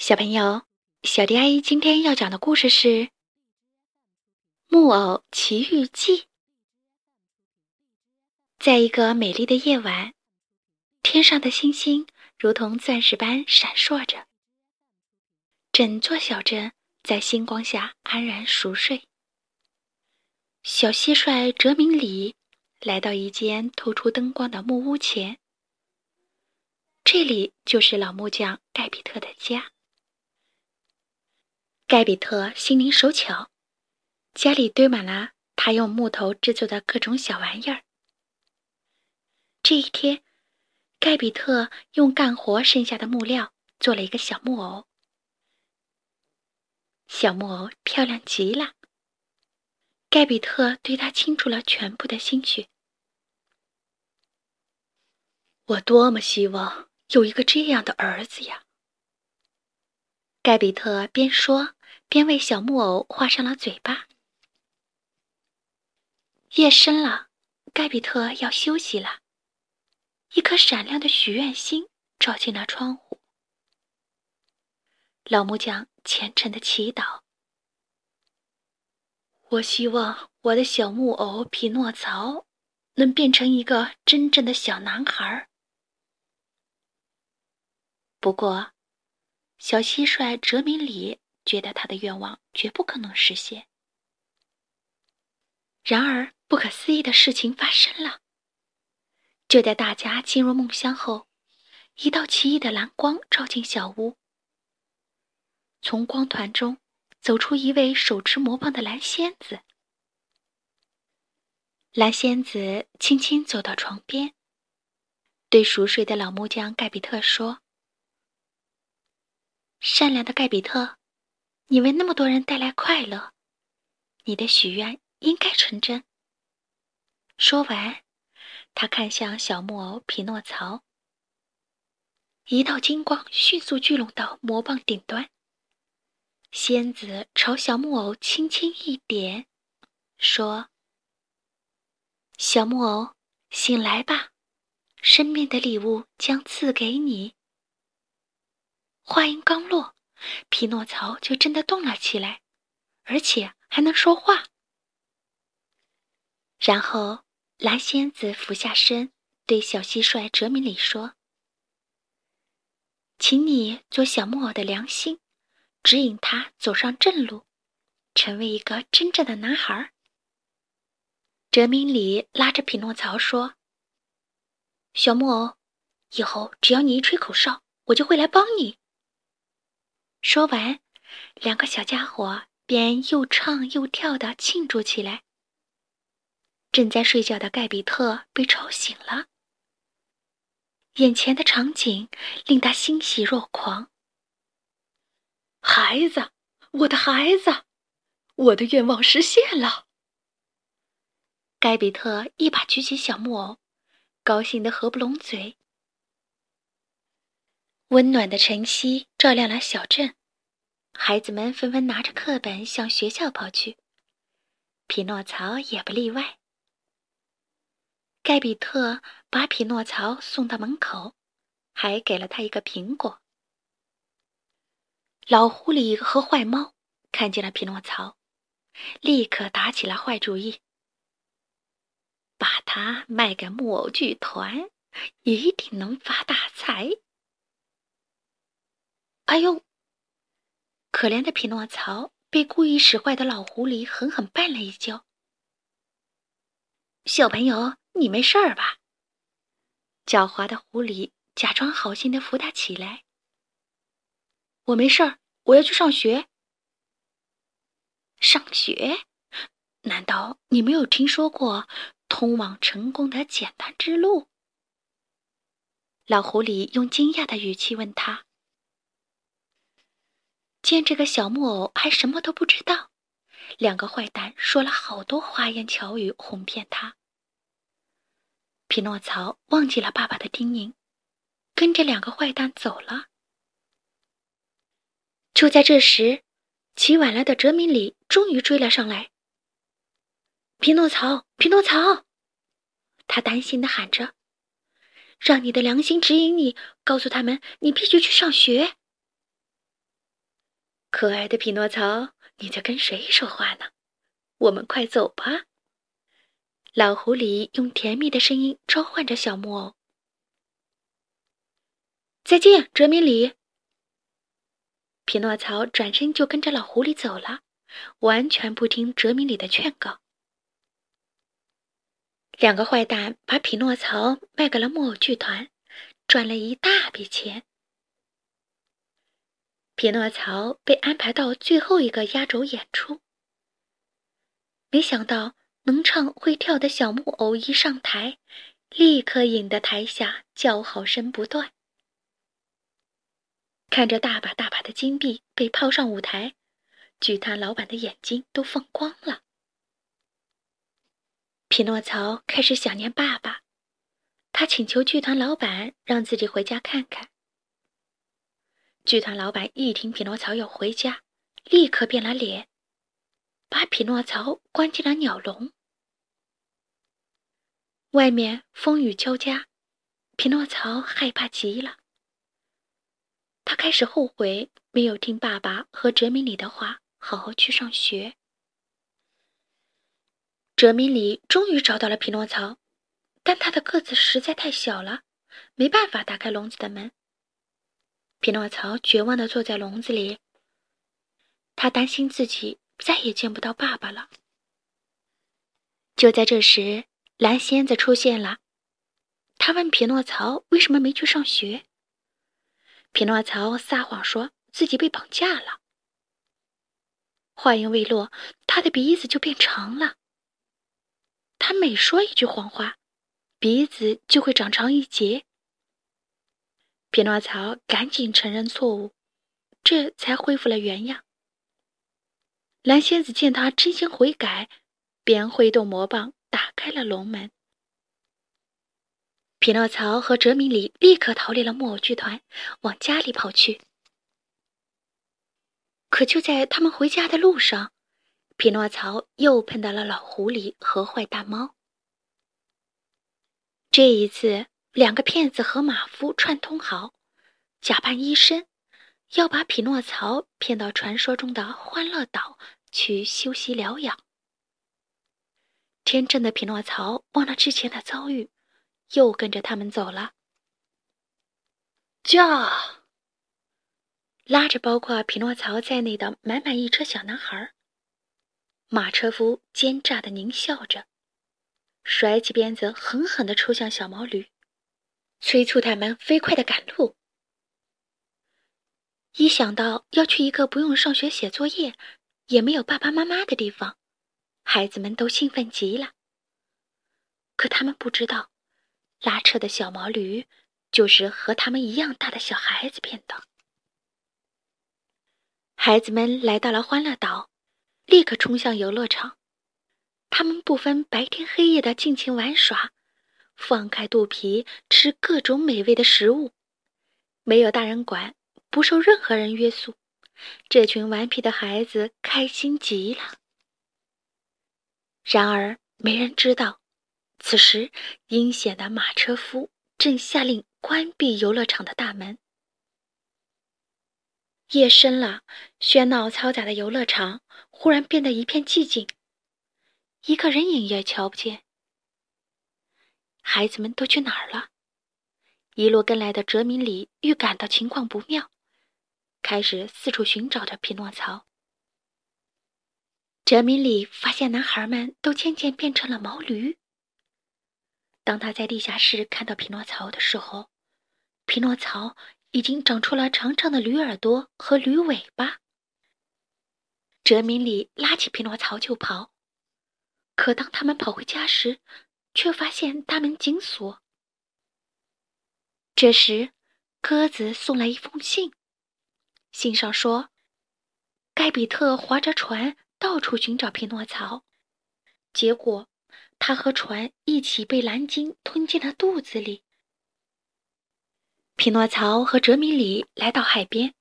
小朋友，小迪阿姨今天要讲的故事是《木偶奇遇记》。在一个美丽的夜晚，天上的星星如同钻石般闪烁着，整座小镇在星光下安然熟睡。小蟋蟀哲明里来到一间透出灯光的木屋前，这里就是老木匠盖比特的家。盖比特心灵手巧，家里堆满了他用木头制作的各种小玩意儿。这一天，盖比特用干活剩下的木料做了一个小木偶。小木偶漂亮极了，盖比特对他倾注了全部的心血。我多么希望有一个这样的儿子呀！盖比特边说。便为小木偶画上了嘴巴。夜深了，盖比特要休息了。一颗闪亮的许愿星照进了窗户。老木匠虔诚的祈祷：“我希望我的小木偶匹诺曹能变成一个真正的小男孩。”不过，小蟋蟀哲明里。觉得他的愿望绝不可能实现。然而，不可思议的事情发生了。就在大家进入梦乡后，一道奇异的蓝光照进小屋。从光团中走出一位手持魔棒的蓝仙子。蓝仙子轻轻走到床边，对熟睡的老木匠盖比特说：“善良的盖比特。”你为那么多人带来快乐，你的许愿应该成真。说完，他看向小木偶匹诺曹。一道金光迅速聚拢到魔棒顶端。仙子朝小木偶轻轻一点，说：“小木偶，醒来吧，生命的礼物将赐给你。”话音刚落。匹诺曹就真的动了起来，而且还能说话。然后蓝仙子俯下身，对小蟋蟀哲明里说：“请你做小木偶的良心，指引他走上正路，成为一个真正的男孩。”哲明里拉着匹诺曹说：“小木偶，以后只要你一吹口哨，我就会来帮你。”说完，两个小家伙便又唱又跳的庆祝起来。正在睡觉的盖比特被吵醒了，眼前的场景令他欣喜若狂。孩子，我的孩子，我的愿望实现了！盖比特一把举起小木偶，高兴的合不拢嘴。温暖的晨曦照亮了小镇，孩子们纷纷拿着课本向学校跑去，匹诺曹也不例外。盖比特把匹诺曹送到门口，还给了他一个苹果。老狐狸和坏猫看见了匹诺曹，立刻打起了坏主意，把它卖给木偶剧团，一定能发大财。哎呦！可怜的匹诺曹被故意使坏的老狐狸狠狠绊了一跤。小朋友，你没事儿吧？狡猾的狐狸假装好心的扶他起来。我没事儿，我要去上学。上学？难道你没有听说过通往成功的简单之路？老狐狸用惊讶的语气问他。见这个小木偶还什么都不知道，两个坏蛋说了好多花言巧语哄骗他。匹诺曹忘记了爸爸的叮咛，跟着两个坏蛋走了。就在这时，起晚了的哲明里终于追了上来。匹诺曹，匹诺曹，他担心的喊着：“让你的良心指引你，告诉他们你必须去上学。”可爱的匹诺曹，你在跟谁说话呢？我们快走吧。老狐狸用甜蜜的声音召唤着小木偶。再见，哲明里。匹诺曹转身就跟着老狐狸走了，完全不听哲明里的劝告。两个坏蛋把匹诺曹卖给了木偶剧团，赚了一大笔钱。匹诺曹被安排到最后一个压轴演出，没想到能唱会跳的小木偶一上台，立刻引得台下叫好声不断。看着大把大把的金币被抛上舞台，剧团老板的眼睛都放光了。匹诺曹开始想念爸爸，他请求剧团老板让自己回家看看。剧团老板一听匹诺曹要回家，立刻变了脸，把匹诺曹关进了鸟笼。外面风雨交加，匹诺曹害怕极了。他开始后悔没有听爸爸和哲明里的话，好好去上学。哲明里终于找到了匹诺曹，但他的个子实在太小了，没办法打开笼子的门。匹诺曹绝望地坐在笼子里，他担心自己再也见不到爸爸了。就在这时，蓝仙子出现了，他问匹诺曹为什么没去上学。匹诺曹撒谎说自己被绑架了。话音未落，他的鼻子就变长了。他每说一句谎话，鼻子就会长长一截。匹诺曹赶紧承认错误，这才恢复了原样。蓝仙子见他真心悔改，便挥动魔棒打开了龙门。匹诺曹和哲明里立刻逃离了木偶剧团，往家里跑去。可就在他们回家的路上，匹诺曹又碰到了老狐狸和坏大猫。这一次。两个骗子和马夫串通好，假扮医生，要把匹诺曹骗到传说中的欢乐岛去休息疗养。天真的匹诺曹忘了之前的遭遇，又跟着他们走了。驾！拉着包括匹诺曹在内的满满一车小男孩，马车夫奸诈的狞笑着，甩起鞭子，狠狠地抽向小毛驴。催促他们飞快的赶路。一想到要去一个不用上学写作业，也没有爸爸妈妈的地方，孩子们都兴奋极了。可他们不知道，拉车的小毛驴就是和他们一样大的小孩子变的。孩子们来到了欢乐岛，立刻冲向游乐场，他们不分白天黑夜的尽情玩耍。放开肚皮吃各种美味的食物，没有大人管，不受任何人约束，这群顽皮的孩子开心极了。然而，没人知道，此时阴险的马车夫正下令关闭游乐场的大门。夜深了，喧闹嘈杂的游乐场忽然变得一片寂静，一个人影也瞧不见。孩子们都去哪儿了？一路跟来的哲明里预感到情况不妙，开始四处寻找着匹诺曹。哲明里发现男孩们都渐渐变成了毛驴。当他在地下室看到匹诺曹的时候，匹诺曹已经长出了长长的驴耳朵和驴尾巴。哲明里拉起匹诺曹就跑，可当他们跑回家时，却发现大门紧锁。这时，鸽子送来一封信，信上说，盖比特划着船到处寻找匹诺曹，结果他和船一起被蓝鲸吞进了肚子里。匹诺曹和哲米里来到海边，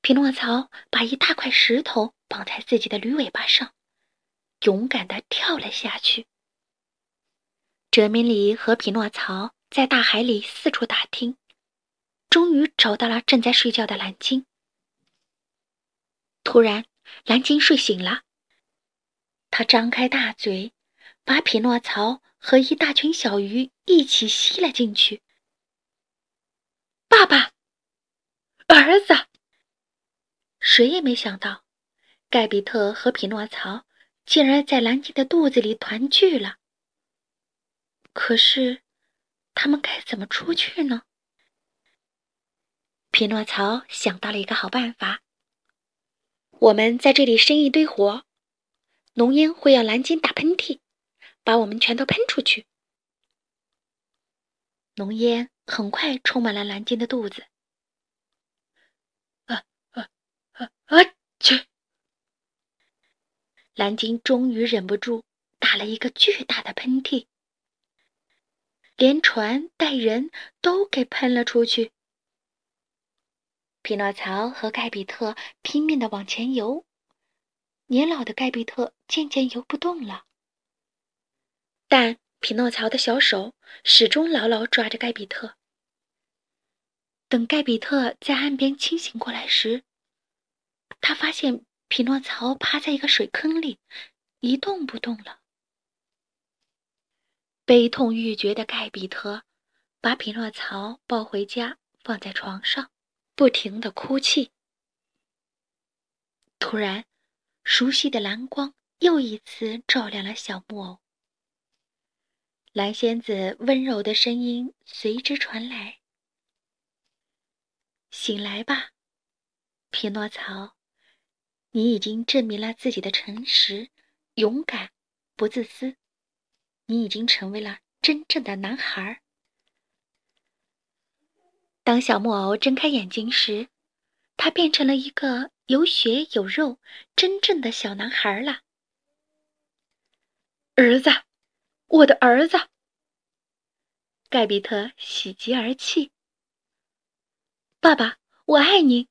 匹诺曹把一大块石头绑在自己的驴尾巴上，勇敢地跳了下去。哲明里和匹诺曹在大海里四处打听，终于找到了正在睡觉的蓝鲸。突然，蓝鲸睡醒了，他张开大嘴，把匹诺曹和一大群小鱼一起吸了进去。爸爸，儿子，谁也没想到，盖比特和匹诺曹竟然在蓝鲸的肚子里团聚了。可是，他们该怎么出去呢？匹诺曹想到了一个好办法：我们在这里生一堆火，浓烟会让蓝鲸打喷嚏，把我们全都喷出去。浓烟很快充满了蓝鲸的肚子。啊啊啊啊！去！蓝鲸终于忍不住打了一个巨大的喷嚏，连船带人都给喷了出去。匹诺曹和盖比特拼命的往前游，年老的盖比特渐渐游不动了，但。匹诺曹的小手始终牢牢抓着盖比特。等盖比特在岸边清醒过来时，他发现匹诺曹趴在一个水坑里，一动不动了。悲痛欲绝的盖比特把匹诺曹抱回家，放在床上，不停的哭泣。突然，熟悉的蓝光又一次照亮了小木偶。蓝仙子温柔的声音随之传来：“醒来吧，匹诺曹，你已经证明了自己的诚实、勇敢、不自私，你已经成为了真正的男孩。”当小木偶睁开眼睛时，他变成了一个有血有肉、真正的小男孩了。儿子。我的儿子，盖比特喜极而泣。爸爸，我爱你。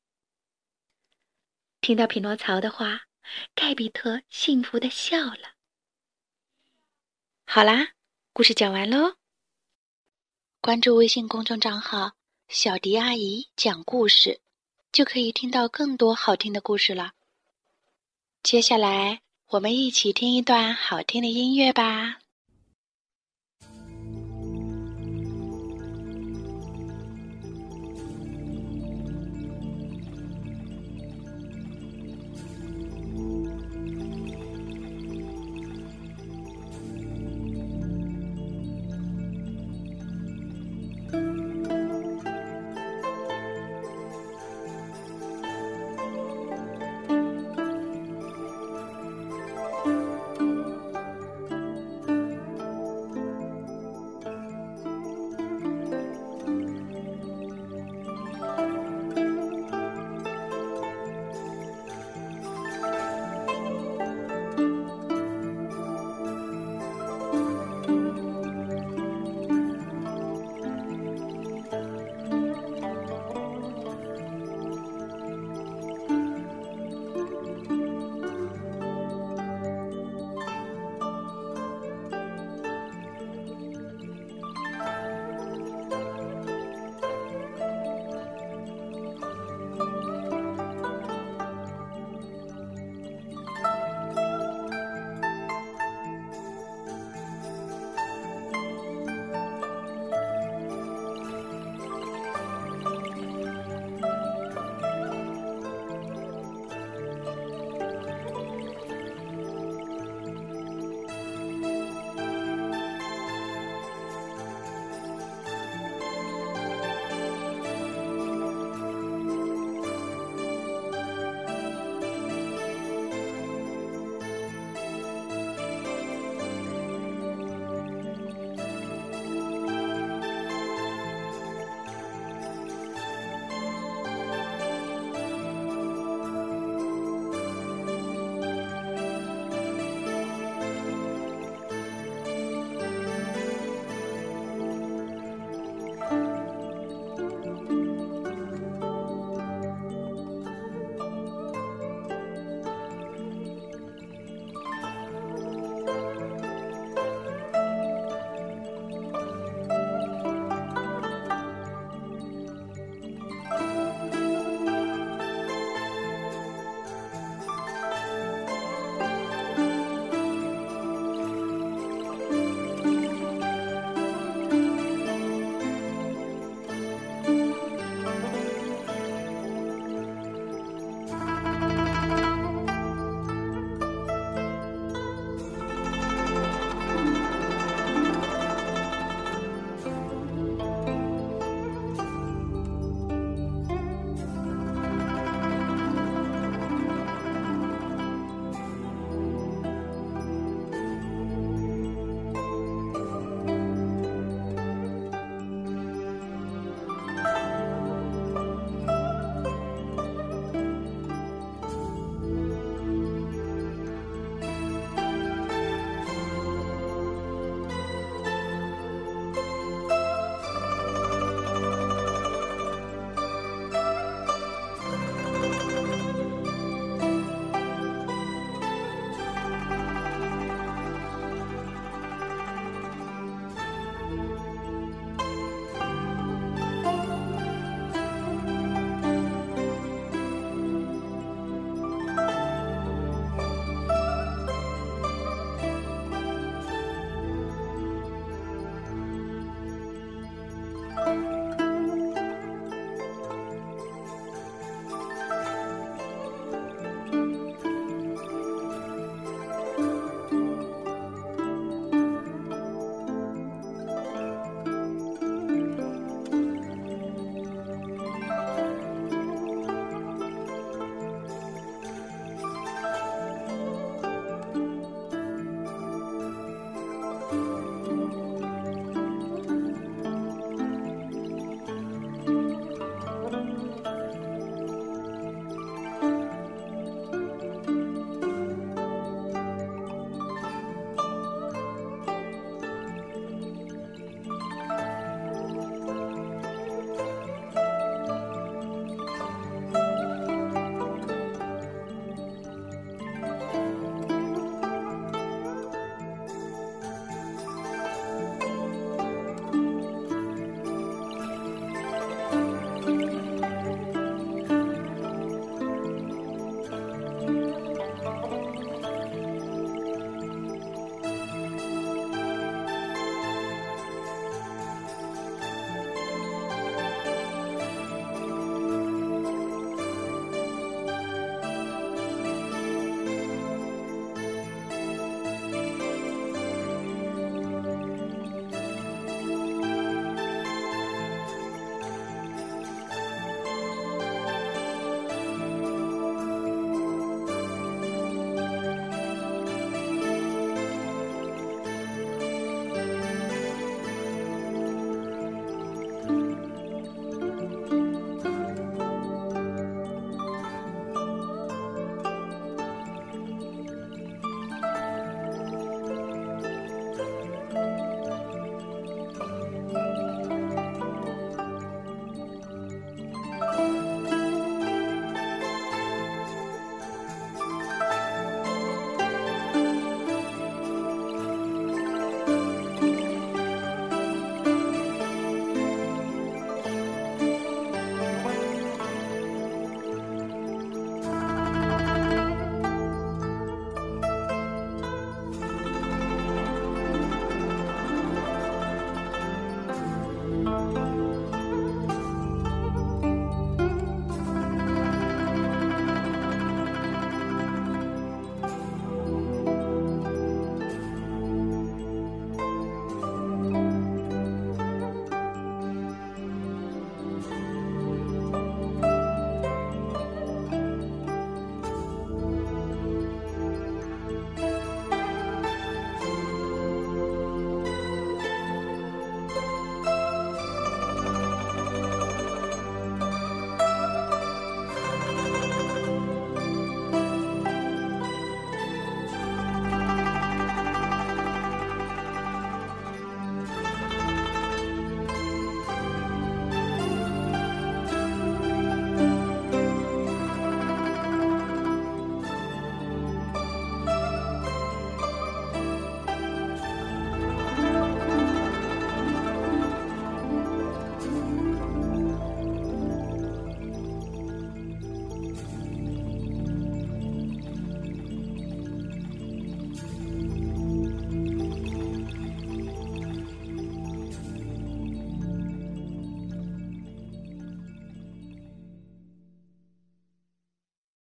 听到匹诺曹的话，盖比特幸福的笑了。好啦，故事讲完喽。关注微信公众账号“小迪阿姨讲故事”，就可以听到更多好听的故事了。接下来，我们一起听一段好听的音乐吧。